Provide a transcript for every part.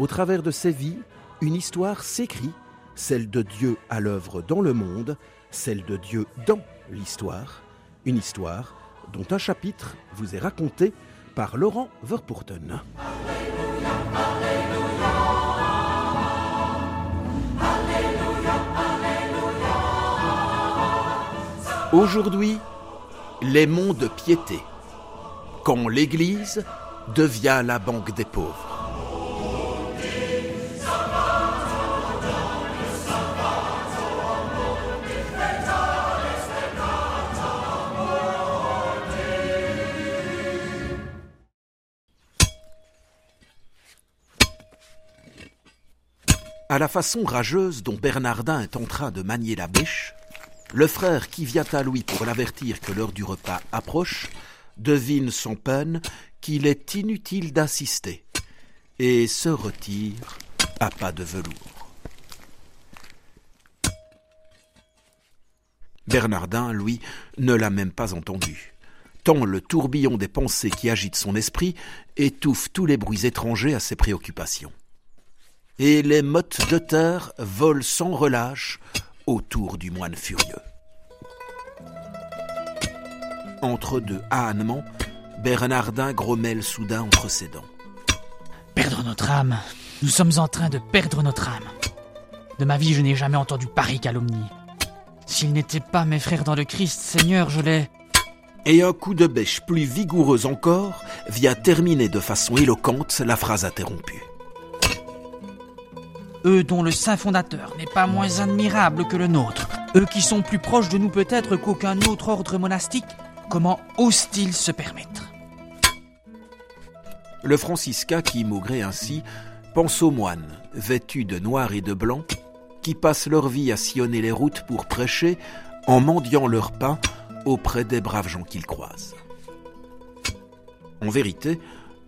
au travers de ces vies, une histoire s'écrit, celle de Dieu à l'œuvre dans le monde, celle de Dieu dans l'histoire, une histoire dont un chapitre vous est raconté par Laurent Verpoorten. Aujourd'hui, les monts de piété, quand l'Église devient la banque des pauvres. À la façon rageuse dont Bernardin est en train de manier la bêche, le frère qui vient à lui pour l'avertir que l'heure du repas approche devine sans peine qu'il est inutile d'insister et se retire à pas de velours. Bernardin, lui, ne l'a même pas entendu, tant le tourbillon des pensées qui agitent son esprit étouffe tous les bruits étrangers à ses préoccupations. Et les mottes de terre volent sans relâche autour du moine furieux. Entre deux ânements, Bernardin grommelle soudain entre ses dents. Perdre notre âme. Nous sommes en train de perdre notre âme. De ma vie, je n'ai jamais entendu pareille calomnie. S'ils n'étaient pas mes frères dans le Christ, Seigneur, je les... Et un coup de bêche plus vigoureux encore vient terminer de façon éloquente la phrase interrompue eux dont le saint fondateur n'est pas moins admirable que le nôtre, eux qui sont plus proches de nous peut-être qu'aucun autre ordre monastique, comment osent-ils se permettre? Le franciscain qui maugrait ainsi pense aux moines, vêtus de noir et de blanc, qui passent leur vie à sillonner les routes pour prêcher en mendiant leur pain auprès des braves gens qu'ils croisent. En vérité,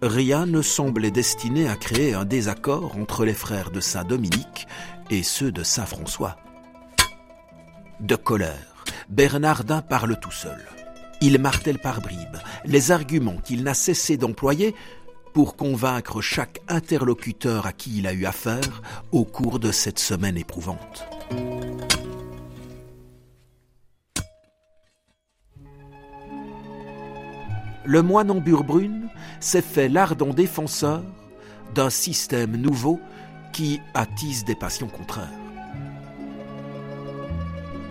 rien ne semblait destiné à créer un désaccord entre les frères de Saint Dominique et ceux de Saint François. De colère, Bernardin parle tout seul. Il martèle par bribes les arguments qu'il n'a cessé d'employer pour convaincre chaque interlocuteur à qui il a eu affaire au cours de cette semaine éprouvante. Le moine en brune s'est fait l'ardent défenseur d'un système nouveau qui attise des passions contraires.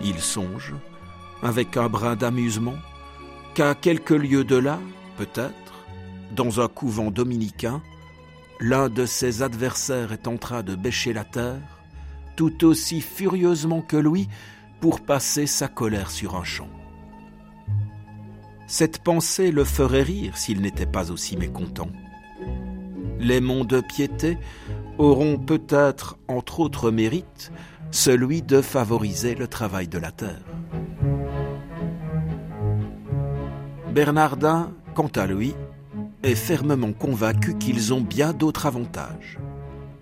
Il songe, avec un brin d'amusement, qu'à quelques lieues de là, peut-être, dans un couvent dominicain, l'un de ses adversaires est en train de bêcher la terre, tout aussi furieusement que lui, pour passer sa colère sur un champ. Cette pensée le ferait rire s'il n'était pas aussi mécontent. Les monts de piété auront peut-être, entre autres mérites, celui de favoriser le travail de la terre. Bernardin, quant à lui, est fermement convaincu qu'ils ont bien d'autres avantages.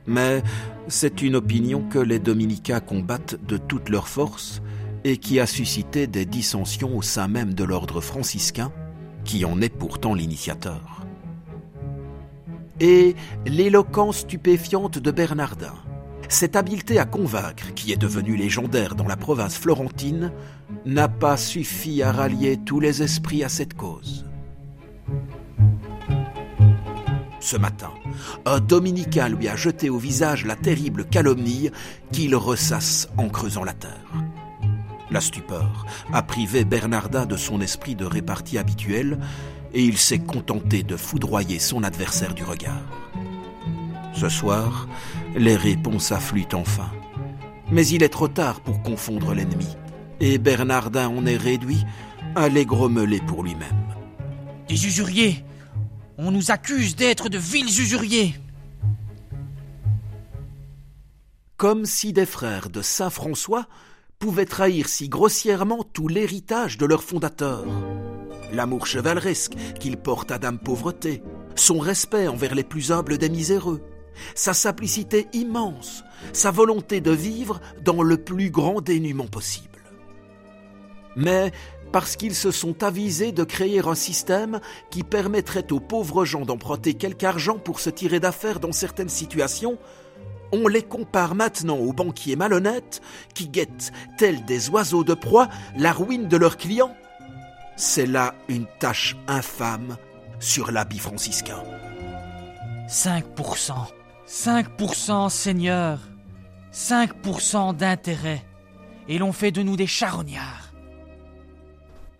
Mais c'est une opinion que les dominicains combattent de toutes leurs forces et qui a suscité des dissensions au sein même de l'ordre franciscain, qui en est pourtant l'initiateur. Et l'éloquence stupéfiante de Bernardin, cette habileté à convaincre qui est devenue légendaire dans la province florentine, n'a pas suffi à rallier tous les esprits à cette cause. Ce matin, un dominicain lui a jeté au visage la terrible calomnie qu'il ressasse en creusant la terre. La stupeur a privé Bernardin de son esprit de répartie habituel et il s'est contenté de foudroyer son adversaire du regard. Ce soir, les réponses affluent enfin. Mais il est trop tard pour confondre l'ennemi, et Bernardin en est réduit à les grommeler pour lui-même. Des usuriers « On nous accuse d'être de vils usuriers comme si des frères de Saint François pouvaient trahir si grossièrement tout l'héritage de leur fondateur. L'amour chevaleresque qu'il porte à Dame Pauvreté, son respect envers les plus humbles des miséreux, sa simplicité immense, sa volonté de vivre dans le plus grand dénuement possible. Mais parce qu'ils se sont avisés de créer un système qui permettrait aux pauvres gens d'emprunter quelque argent pour se tirer d'affaires dans certaines situations, on les compare maintenant aux banquiers malhonnêtes qui guettent, tels des oiseaux de proie, la ruine de leurs clients. C'est là une tâche infâme sur l'habit franciscain. 5%. 5%, Seigneur. 5% d'intérêt. Et l'on fait de nous des charognards.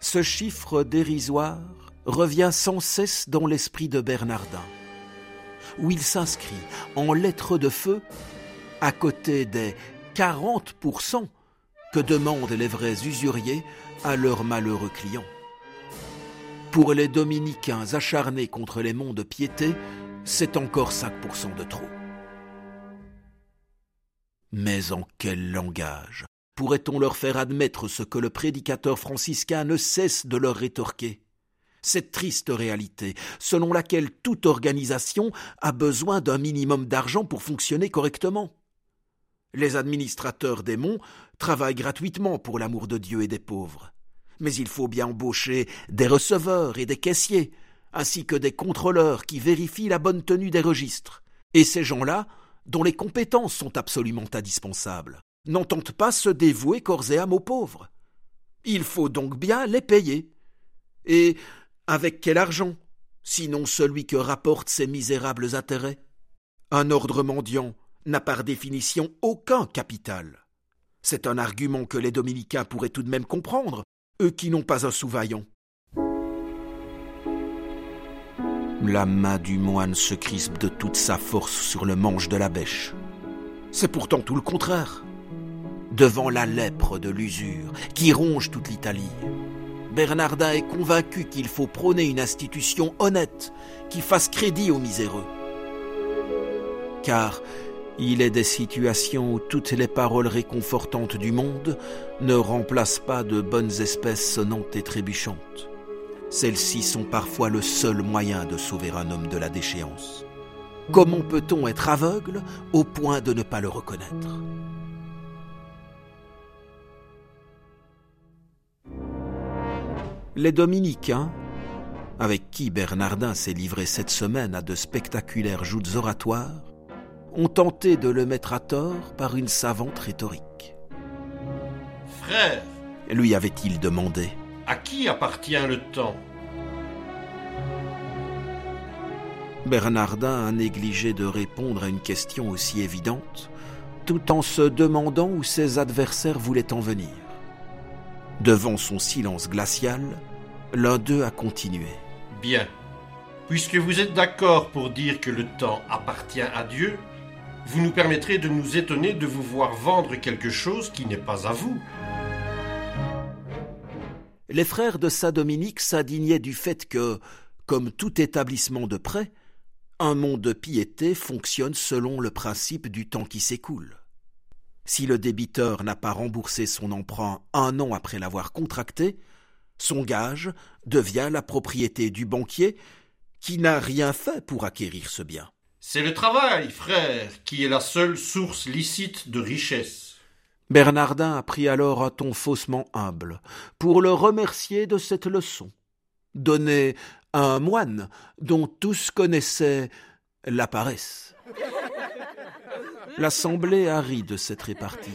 Ce chiffre dérisoire revient sans cesse dans l'esprit de Bernardin, où il s'inscrit en lettres de feu à côté des 40% que demandent les vrais usuriers à leurs malheureux clients. Pour les dominicains acharnés contre les monts de piété, c'est encore 5% de trop. Mais en quel langage pourrait-on leur faire admettre ce que le prédicateur franciscain ne cesse de leur rétorquer? Cette triste réalité, selon laquelle toute organisation a besoin d'un minimum d'argent pour fonctionner correctement. Les administrateurs des monts travaillent gratuitement pour l'amour de Dieu et des pauvres. Mais il faut bien embaucher des receveurs et des caissiers, ainsi que des contrôleurs qui vérifient la bonne tenue des registres. Et ces gens-là, dont les compétences sont absolument indispensables, n'entendent pas se dévouer corps et âme aux pauvres. Il faut donc bien les payer. Et avec quel argent, sinon celui que rapportent ces misérables intérêts? Un ordre mendiant n'a par définition aucun capital. C'est un argument que les dominicains pourraient tout de même comprendre, eux qui n'ont pas un sous-vaillant. La main du moine se crispe de toute sa force sur le manche de la bêche. C'est pourtant tout le contraire. Devant la lèpre de l'usure qui ronge toute l'Italie, Bernardin est convaincu qu'il faut prôner une institution honnête qui fasse crédit aux miséreux. Car il est des situations où toutes les paroles réconfortantes du monde ne remplacent pas de bonnes espèces sonnantes et trébuchantes. Celles-ci sont parfois le seul moyen de sauver un homme de la déchéance. Comment peut-on être aveugle au point de ne pas le reconnaître? Les dominicains, avec qui Bernardin s'est livré cette semaine à de spectaculaires joutes oratoires, ont tenté de le mettre à tort par une savante rhétorique. Frère, lui avait-il demandé? À qui appartient le temps? Bernardin a négligé de répondre à une question aussi évidente, tout en se demandant où ses adversaires voulaient en venir. Devant son silence glacial, l'un d'eux a continué. Bien. Puisque vous êtes d'accord pour dire que le temps appartient à Dieu, vous nous permettrez de nous étonner de vous voir vendre quelque chose qui n'est pas à vous. Les frères de Saint-Dominique s'indignaient du fait que, comme tout établissement de prêt, un monde de piété fonctionne selon le principe du temps qui s'écoule. Si le débiteur n'a pas remboursé son emprunt un an après l'avoir contracté, son gage devient la propriété du banquier qui n'a rien fait pour acquérir ce bien. C'est le travail, frère, qui est la seule source licite de richesse. Bernardin a pris alors un ton faussement humble, pour le remercier de cette leçon, donnée à un moine dont tous connaissaient la paresse. L'assemblée a ri de cette répartie.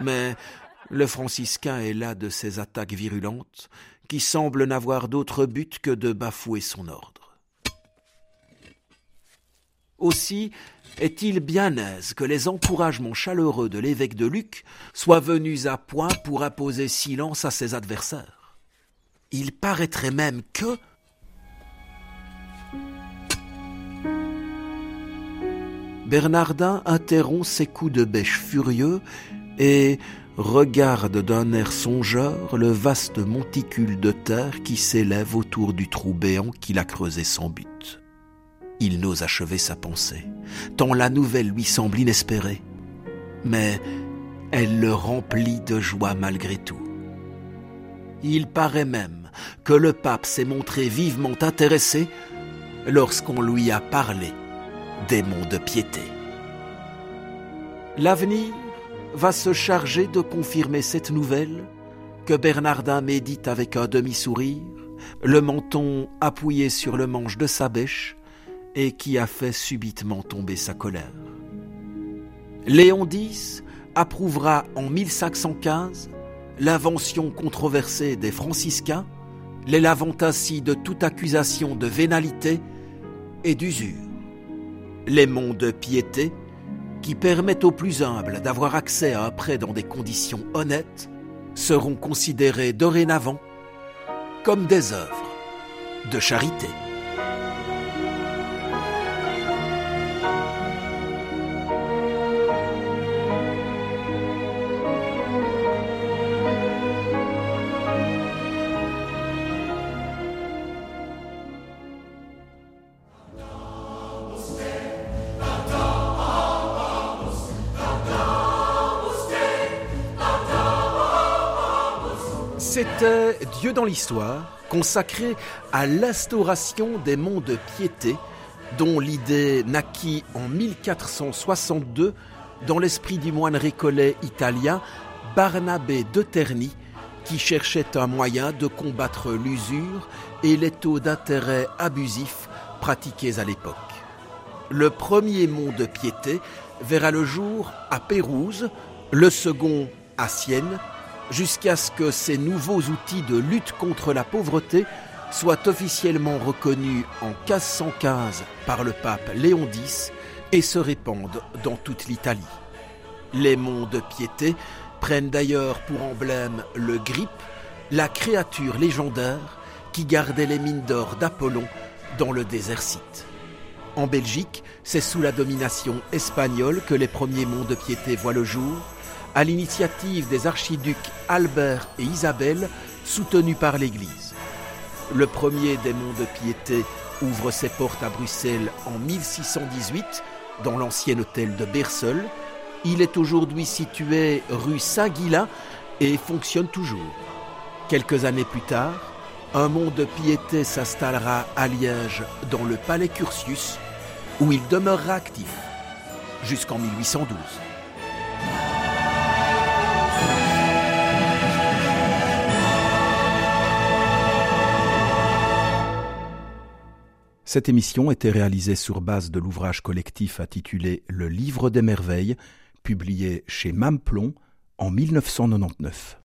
Mais le franciscain est là de ces attaques virulentes qui semblent n'avoir d'autre but que de bafouer son ordre. Aussi est-il bien aise que les encouragements chaleureux de l'évêque de Luc soient venus à point pour imposer silence à ses adversaires. Il paraîtrait même que Bernardin interrompt ses coups de bêche furieux et regarde d'un air songeur le vaste monticule de terre qui s'élève autour du trou béant qu'il a creusé sans but. Il n'ose achever sa pensée, tant la nouvelle lui semble inespérée. mais elle le remplit de joie malgré tout. Il paraît même que le pape s'est montré vivement intéressé lorsqu'on lui a parlé des monts de piété. L'avenir va se charger de confirmer cette nouvelle que Bernardin médite avec un demi-sourire, le menton appuyé sur le manche de sa bêche, et qui a fait subitement tomber sa colère. Léon X approuvera en 1515 l'invention controversée des franciscains, les lavant ainsi de toute accusation de vénalité et d'usure. Les monts de piété, qui permettent aux plus humbles d'avoir accès à un prêt dans des conditions honnêtes, seront considérés dorénavant comme des œuvres de charité. C'était Dieu dans l'histoire, consacré à l'instauration des monts de piété, dont l'idée naquit en 1462 dans l'esprit du moine récollet italien Barnabé de Terni, qui cherchait un moyen de combattre l'usure et les taux d'intérêt abusifs pratiqués à l'époque. Le premier mont de piété verra le jour à Pérouse, le second à Sienne, jusqu'à ce que ces nouveaux outils de lutte contre la pauvreté soient officiellement reconnus en 1515 par le pape Léon X et se répandent dans toute l'Italie. Les monts de piété prennent d'ailleurs pour emblème le grip, la créature légendaire qui gardait les mines d'or d'Apollon dans le désert site. En Belgique, c'est sous la domination espagnole que les premiers monts de piété voient le jour, à l'initiative des archiducs Albert et Isabelle, soutenus par l'Église. Le premier des monts de piété ouvre ses portes à Bruxelles en 1618 dans l'ancien hôtel de Bersel. Il est aujourd'hui situé rue Saint-Guilain et fonctionne toujours. Quelques années plus tard, un mont de piété s'installera à Liège dans le palais Curtius où il demeurera actif jusqu'en 1812. Cette émission était réalisée sur base de l'ouvrage collectif intitulé Le Livre des Merveilles, publié chez Mamplon en 1999.